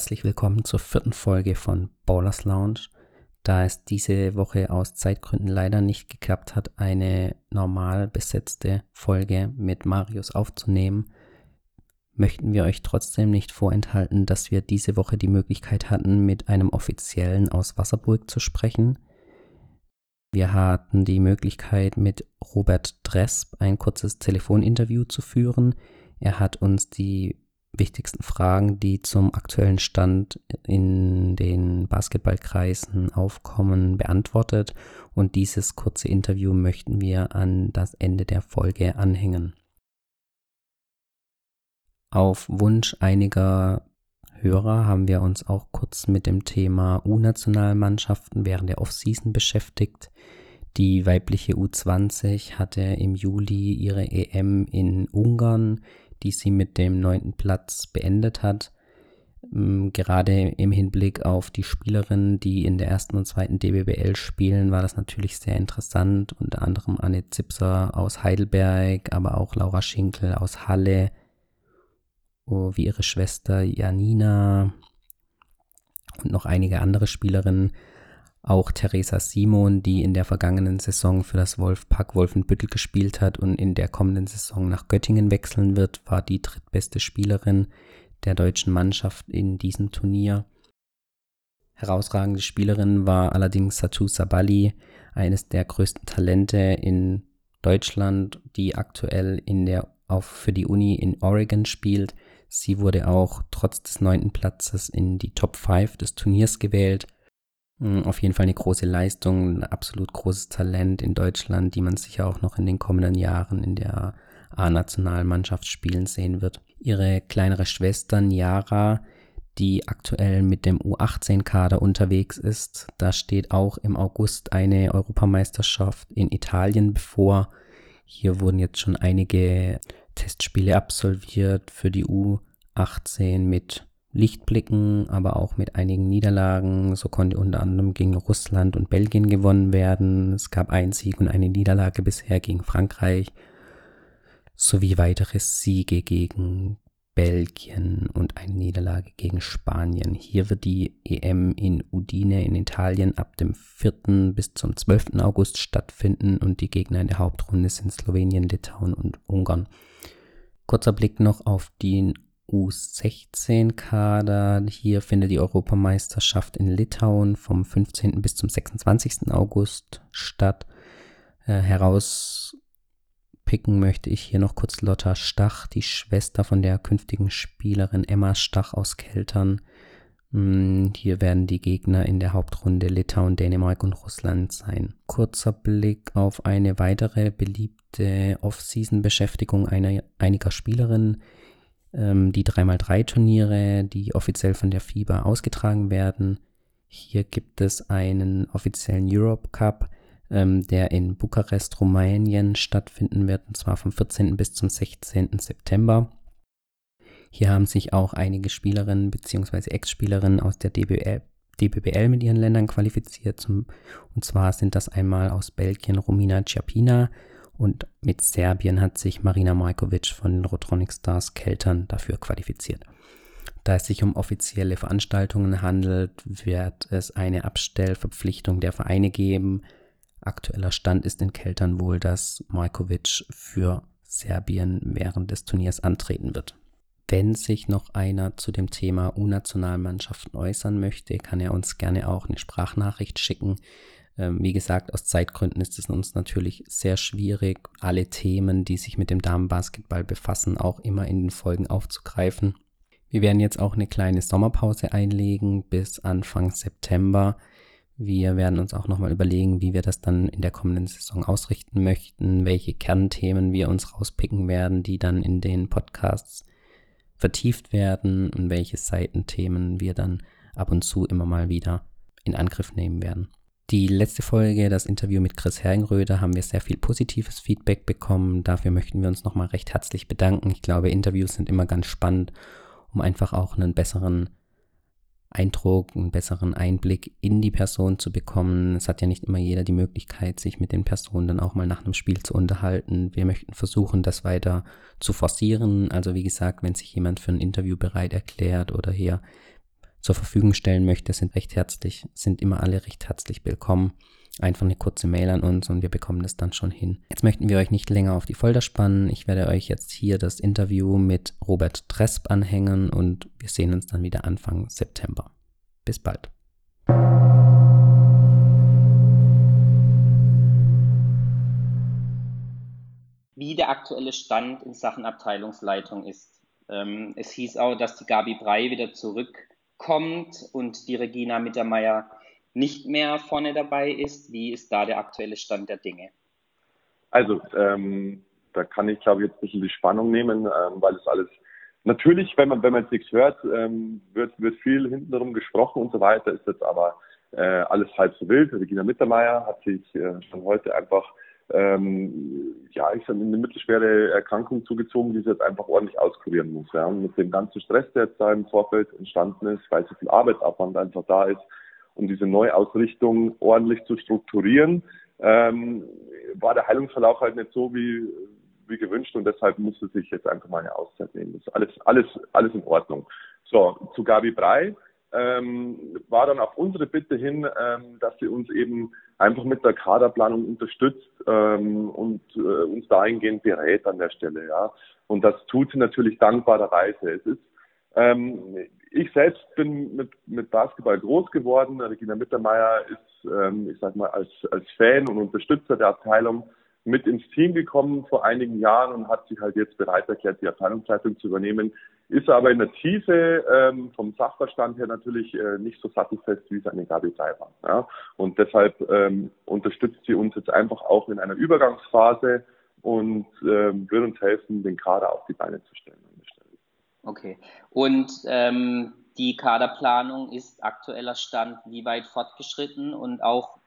Herzlich willkommen zur vierten Folge von Ballers Lounge. Da es diese Woche aus Zeitgründen leider nicht geklappt hat, eine normal besetzte Folge mit Marius aufzunehmen, möchten wir euch trotzdem nicht vorenthalten, dass wir diese Woche die Möglichkeit hatten, mit einem Offiziellen aus Wasserburg zu sprechen. Wir hatten die Möglichkeit, mit Robert Dresp ein kurzes Telefoninterview zu führen. Er hat uns die wichtigsten Fragen, die zum aktuellen Stand in den Basketballkreisen aufkommen, beantwortet. Und dieses kurze Interview möchten wir an das Ende der Folge anhängen. Auf Wunsch einiger Hörer haben wir uns auch kurz mit dem Thema U-Nationalmannschaften während der Offseason beschäftigt. Die weibliche U20 hatte im Juli ihre EM in Ungarn, die sie mit dem neunten Platz beendet hat. Mm, gerade im Hinblick auf die Spielerinnen, die in der ersten und zweiten DBBL spielen, war das natürlich sehr interessant. Unter anderem Anne Zipser aus Heidelberg, aber auch Laura Schinkel aus Halle, oh, wie ihre Schwester Janina und noch einige andere Spielerinnen. Auch Theresa Simon, die in der vergangenen Saison für das Wolfpack Wolfenbüttel gespielt hat und in der kommenden Saison nach Göttingen wechseln wird, war die drittbeste Spielerin der deutschen Mannschaft in diesem Turnier. Herausragende Spielerin war allerdings Satu Sabali, eines der größten Talente in Deutschland, die aktuell in der, auf, für die Uni in Oregon spielt. Sie wurde auch trotz des neunten Platzes in die Top 5 des Turniers gewählt. Hm, auf jeden Fall eine große Leistung, ein absolut großes Talent in Deutschland, die man sicher auch noch in den kommenden Jahren in der A-Nationalmannschaft spielen sehen wird. Ihre kleinere Schwester Niara, die aktuell mit dem U18-Kader unterwegs ist, da steht auch im August eine Europameisterschaft in Italien bevor. Hier wurden jetzt schon einige Testspiele absolviert für die U18 mit Lichtblicken, aber auch mit einigen Niederlagen. So konnte unter anderem gegen Russland und Belgien gewonnen werden. Es gab einen Sieg und eine Niederlage bisher gegen Frankreich, sowie weitere Siege gegen Belgien und eine Niederlage gegen Spanien. Hier wird die EM in Udine in Italien ab dem 4. bis zum 12. August stattfinden und die Gegner in der Hauptrunde sind Slowenien, Litauen und Ungarn. Kurzer Blick noch auf den U16-Kader. Hier findet die Europameisterschaft in Litauen vom 15. bis zum 26. August statt. Äh, herauspicken möchte ich hier noch kurz Lotta Stach, die Schwester von der künftigen Spielerin Emma Stach aus Keltern. Hm, hier werden die Gegner in der Hauptrunde Litauen, Dänemark und Russland sein. Kurzer Blick auf eine weitere beliebte Off-Season-Beschäftigung einiger Spielerinnen. Ähm, die 3x3-Turniere, die offiziell von der FIBA ausgetragen werden. Hier gibt es einen offiziellen Europe Cup, ähm, der in Bukarest, Rumänien stattfinden wird, und zwar vom 14. bis zum 16. September. Hier haben sich auch einige Spielerinnen bzw. Ex-Spielerinnen aus der DBL, DBBL mit ihren Ländern qualifiziert. Und zwar sind das einmal aus Belgien Romina Ciapina und mit Serbien hat sich Marina Majkovic von den Rotronic Stars Keltern dafür qualifiziert. Da es sich um offizielle Veranstaltungen handelt, wird es eine Abstellverpflichtung der Vereine geben. Aktueller Stand ist in Keltern wohl, dass Majkovic für Serbien während des Turniers antreten wird. Wenn sich noch einer zu dem Thema U-Nationalmannschaften äußern möchte, kann er uns gerne auch eine Sprachnachricht schicken. Ähm, wie gesagt, aus Zeitgründen ist es uns natürlich sehr schwierig, alle Themen, die sich mit dem Damenbasketball befassen, auch immer in den Folgen aufzugreifen. Wir werden jetzt auch eine kleine Sommerpause einlegen bis Anfang September. Wir werden uns auch nochmal überlegen, wie wir das dann in der kommenden Saison ausrichten möchten, welche Kernthemen wir uns rauspicken werden, die dann in den Podcasts vertieft werden und welche Seitenthemen wir dann ab und zu immer mal wieder in Angriff nehmen werden. Die letzte Folge, das Interview mit Chris Herrenröder, haben wir sehr viel positives Feedback bekommen. Dafür möchten wir uns nochmal recht herzlich bedanken. Ich glaube, Interviews sind immer ganz spannend, um einfach auch einen besseren Eindruck, einen besseren Einblick in die Person zu bekommen. Es hat ja nicht immer jeder die Möglichkeit, sich mit den Personen dann auch mal nach einem Spiel zu unterhalten. Wir möchten versuchen, das weiter zu forcieren. Also wie gesagt, wenn sich jemand für ein Interview bereit erklärt oder hier zur Verfügung stellen möchte, sind recht herzlich, sind immer alle recht herzlich willkommen. Einfach eine kurze Mail an uns und wir bekommen das dann schon hin. Jetzt möchten wir euch nicht länger auf die Folter spannen. Ich werde euch jetzt hier das Interview mit Robert Tresp anhängen und wir sehen uns dann wieder Anfang September. Bis bald. Wie der aktuelle Stand in Sachen Abteilungsleitung ist. Ähm, es hieß auch, dass die Gabi Brei wieder zurückkommt und die Regina Mittermeier nicht mehr vorne dabei ist. Wie ist da der aktuelle Stand der Dinge? Also, ähm, da kann ich, glaube ich, jetzt ein bisschen die Spannung nehmen, ähm, weil es alles natürlich, wenn man, wenn man jetzt nichts hört, ähm, wird, wird viel hintenrum gesprochen und so weiter, ist jetzt aber äh, alles halb so wild. Regina Mittermeier hat sich äh, schon heute einfach ähm, ja, ich sage, eine mittelschwere Erkrankung zugezogen, die sie jetzt einfach ordentlich auskurieren muss. Ja. Und mit dem ganzen Stress, der jetzt da im Vorfeld entstanden ist, weil so viel Arbeitsaufwand einfach da ist, um diese Neuausrichtung ordentlich zu strukturieren, ähm, war der Heilungsverlauf halt nicht so wie, wie gewünscht und deshalb musste sich jetzt einfach mal eine Auszeit nehmen. Das ist alles, alles, alles in Ordnung. So, zu Gabi Brei ähm, war dann auf unsere Bitte hin, ähm, dass sie uns eben einfach mit der Kaderplanung unterstützt ähm, und äh, uns dahingehend berät an der Stelle. Ja. Und das tut sie natürlich dankbarerweise. Es ist, ähm, ich selbst bin mit, mit Basketball groß geworden. Regina Mittermeier ist, ähm, ich sag mal, als, als Fan und Unterstützer der Abteilung mit ins Team gekommen vor einigen Jahren und hat sich halt jetzt bereit erklärt, die Abteilungsleitung zu übernehmen. Ist aber in der Tiefe ähm, vom Sachverstand her natürlich äh, nicht so sattelfest, wie es eine Gabi war. Ja? Und deshalb ähm, unterstützt sie uns jetzt einfach auch in einer Übergangsphase und ähm, wird uns helfen, den Kader auf die Beine zu stellen. Okay. Und ähm, die Kaderplanung ist aktueller Stand wie weit fortgeschritten und auch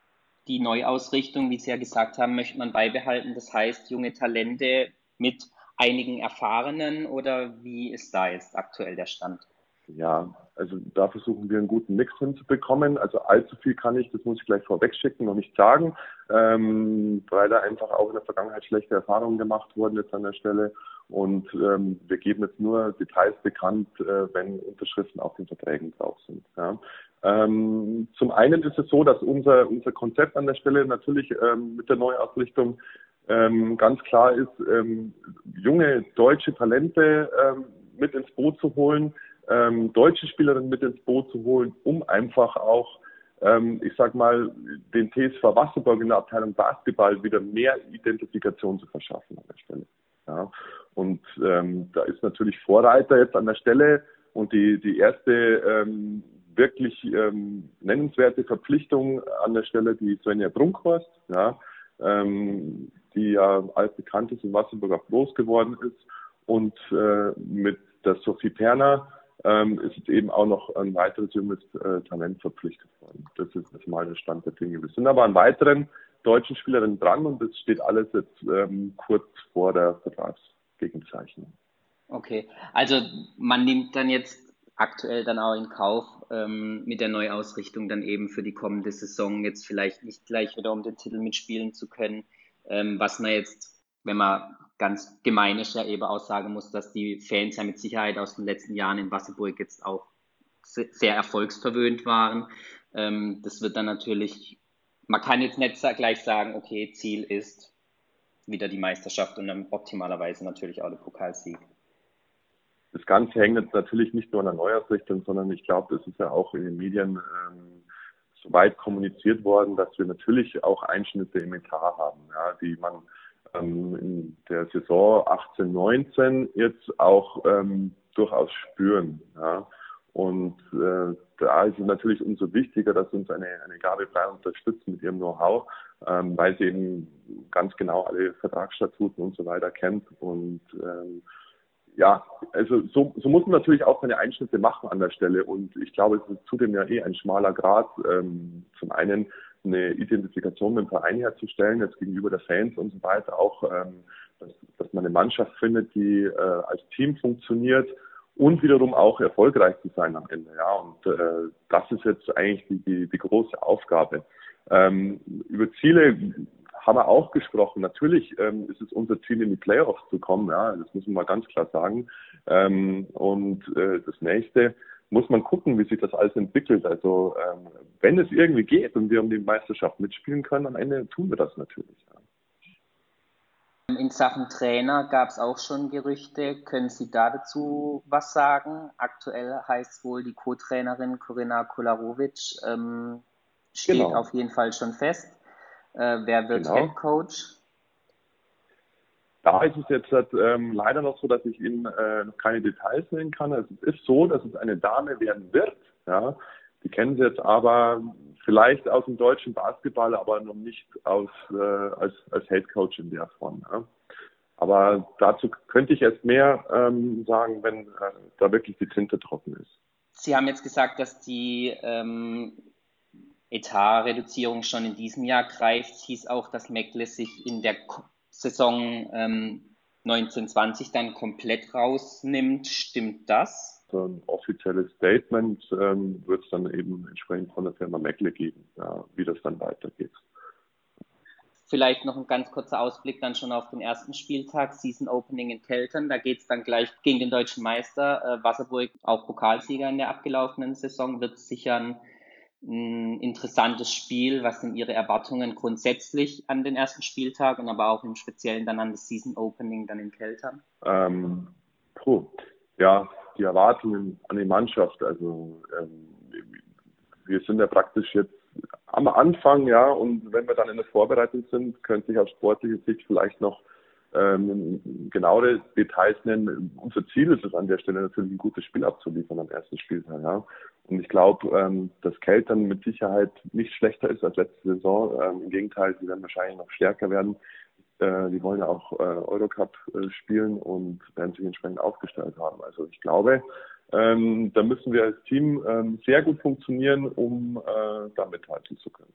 die Neuausrichtung, wie Sie ja gesagt haben, möchte man beibehalten. Das heißt, junge Talente mit einigen Erfahrenen oder wie ist da jetzt aktuell der Stand? Ja, also da versuchen wir einen guten Mix hinzubekommen. Also allzu viel kann ich, das muss ich gleich vorweg schicken, noch nicht sagen, ähm, weil da einfach auch in der Vergangenheit schlechte Erfahrungen gemacht wurden jetzt an der Stelle. Und ähm, wir geben jetzt nur Details bekannt, äh, wenn Unterschriften auf den Verträgen drauf sind. Ja. Ähm, zum einen ist es so, dass unser, unser Konzept an der Stelle natürlich ähm, mit der Neuausrichtung ähm, ganz klar ist, ähm, junge deutsche Talente ähm, mit ins Boot zu holen, ähm, deutsche Spielerinnen mit ins Boot zu holen, um einfach auch, ähm, ich sag mal, den TSV Wasserburg in der Abteilung Basketball wieder mehr Identifikation zu verschaffen an der Stelle. Ja. Und ähm, da ist natürlich Vorreiter jetzt an der Stelle und die, die erste ähm, wirklich ähm, nennenswerte Verpflichtung an der Stelle die Svenja Brunkhorst, ja, ähm, die ja altbekannt ist in Wasserburg auch groß geworden ist. Und äh, mit der Sophie Perner ähm, ist eben auch noch ein weiteres junges äh, Talent verpflichtet worden. Das ist das mal der Stand der Dinge. Wir sind aber an weiteren deutschen Spielerinnen dran und das steht alles jetzt ähm, kurz vor der Vertragsgegenzeichnung. Okay, also man nimmt dann jetzt aktuell dann auch in Kauf, ähm, mit der Neuausrichtung dann eben für die kommende Saison jetzt vielleicht nicht gleich wieder um den Titel mitspielen zu können, ähm, was man jetzt, wenn man ganz gemein ist, ja eben auch sagen muss, dass die Fans ja mit Sicherheit aus den letzten Jahren in Wasserburg jetzt auch sehr erfolgsverwöhnt waren. Ähm, das wird dann natürlich, man kann jetzt nicht gleich sagen, okay, Ziel ist wieder die Meisterschaft und dann optimalerweise natürlich auch der Pokalsieg das Ganze hängt jetzt natürlich nicht nur an der Neuausrichtung, sondern ich glaube, das ist ja auch in den Medien ähm, so weit kommuniziert worden, dass wir natürlich auch Einschnitte im Etat haben, ja, die man ähm, in der Saison 18, 19 jetzt auch ähm, durchaus spüren. Ja. Und äh, da ist es natürlich umso wichtiger, dass uns eine, eine Gabe frei unterstützt mit ihrem Know-how, ähm, weil sie eben ganz genau alle Vertragsstatuten und so weiter kennt und ähm, ja, also so, so muss man natürlich auch seine Einschnitte machen an der Stelle. Und ich glaube, es ist zudem ja eh ein schmaler Grad, ähm, zum einen eine Identifikation mit dem Verein herzustellen, jetzt gegenüber der Fans und so weiter, auch, ähm, dass, dass man eine Mannschaft findet, die äh, als Team funktioniert und wiederum auch erfolgreich zu sein am Ende. Ja, und äh, das ist jetzt eigentlich die, die, die große Aufgabe. Ähm, über Ziele haben wir auch gesprochen. Natürlich ähm, ist es unser Ziel, in die Playoffs zu kommen. Ja, das man mal ganz klar sagen. Ähm, und äh, das nächste muss man gucken, wie sich das alles entwickelt. Also ähm, wenn es irgendwie geht und wir um die Meisterschaft mitspielen können, am Ende tun wir das natürlich. Ja. In Sachen Trainer gab es auch schon Gerüchte. Können Sie da dazu was sagen? Aktuell heißt wohl die Co-Trainerin Corinna Kolarovic ähm, steht genau. auf jeden Fall schon fest. Äh, wer wird genau. Head Coach? Da ist es jetzt ähm, leider noch so, dass ich Ihnen äh, noch keine Details nennen kann. Es ist so, dass es eine Dame werden wird. Ja, die kennen Sie jetzt aber vielleicht aus dem deutschen Basketball, aber noch nicht aus, äh, als, als Head Coach in der Form. Ja. Aber dazu könnte ich erst mehr ähm, sagen, wenn äh, da wirklich die Tinte trocken ist. Sie haben jetzt gesagt, dass die ähm, Etatreduzierung schon in diesem Jahr greift. Hieß auch, dass Meckle sich in der Saison ähm, 1920 dann komplett rausnimmt. Stimmt das? So ein offizielles Statement ähm, wird es dann eben entsprechend von der Firma Meckle geben, ja, wie das dann weitergeht. Vielleicht noch ein ganz kurzer Ausblick dann schon auf den ersten Spieltag, Season Opening in Keltern. Da geht es dann gleich gegen den deutschen Meister. Äh, Wasserburg, auch Pokalsieger in der abgelaufenen Saison, wird sicher ein ein interessantes Spiel. Was sind Ihre Erwartungen grundsätzlich an den ersten Spieltag und aber auch im Speziellen dann an das Season Opening dann in Keltern? Ähm, puh, ja, die Erwartungen an die Mannschaft. Also ähm, wir sind ja praktisch jetzt am Anfang, ja, und wenn wir dann in der Vorbereitung sind, könnte ich aus sportlicher Sicht vielleicht noch ähm, genauere Details nennen. Unser Ziel ist es an der Stelle natürlich ein gutes Spiel abzuliefern am ersten Spieltag. Ja. Und ich glaube, ähm, dass Keltern mit Sicherheit nicht schlechter ist als letzte Saison. Ähm, Im Gegenteil, sie werden wahrscheinlich noch stärker werden. Äh, die wollen ja auch äh, Eurocup äh, spielen und werden sich entsprechend aufgestellt haben. Also ich glaube, ähm, da müssen wir als Team ähm, sehr gut funktionieren, um äh, da mithalten zu können.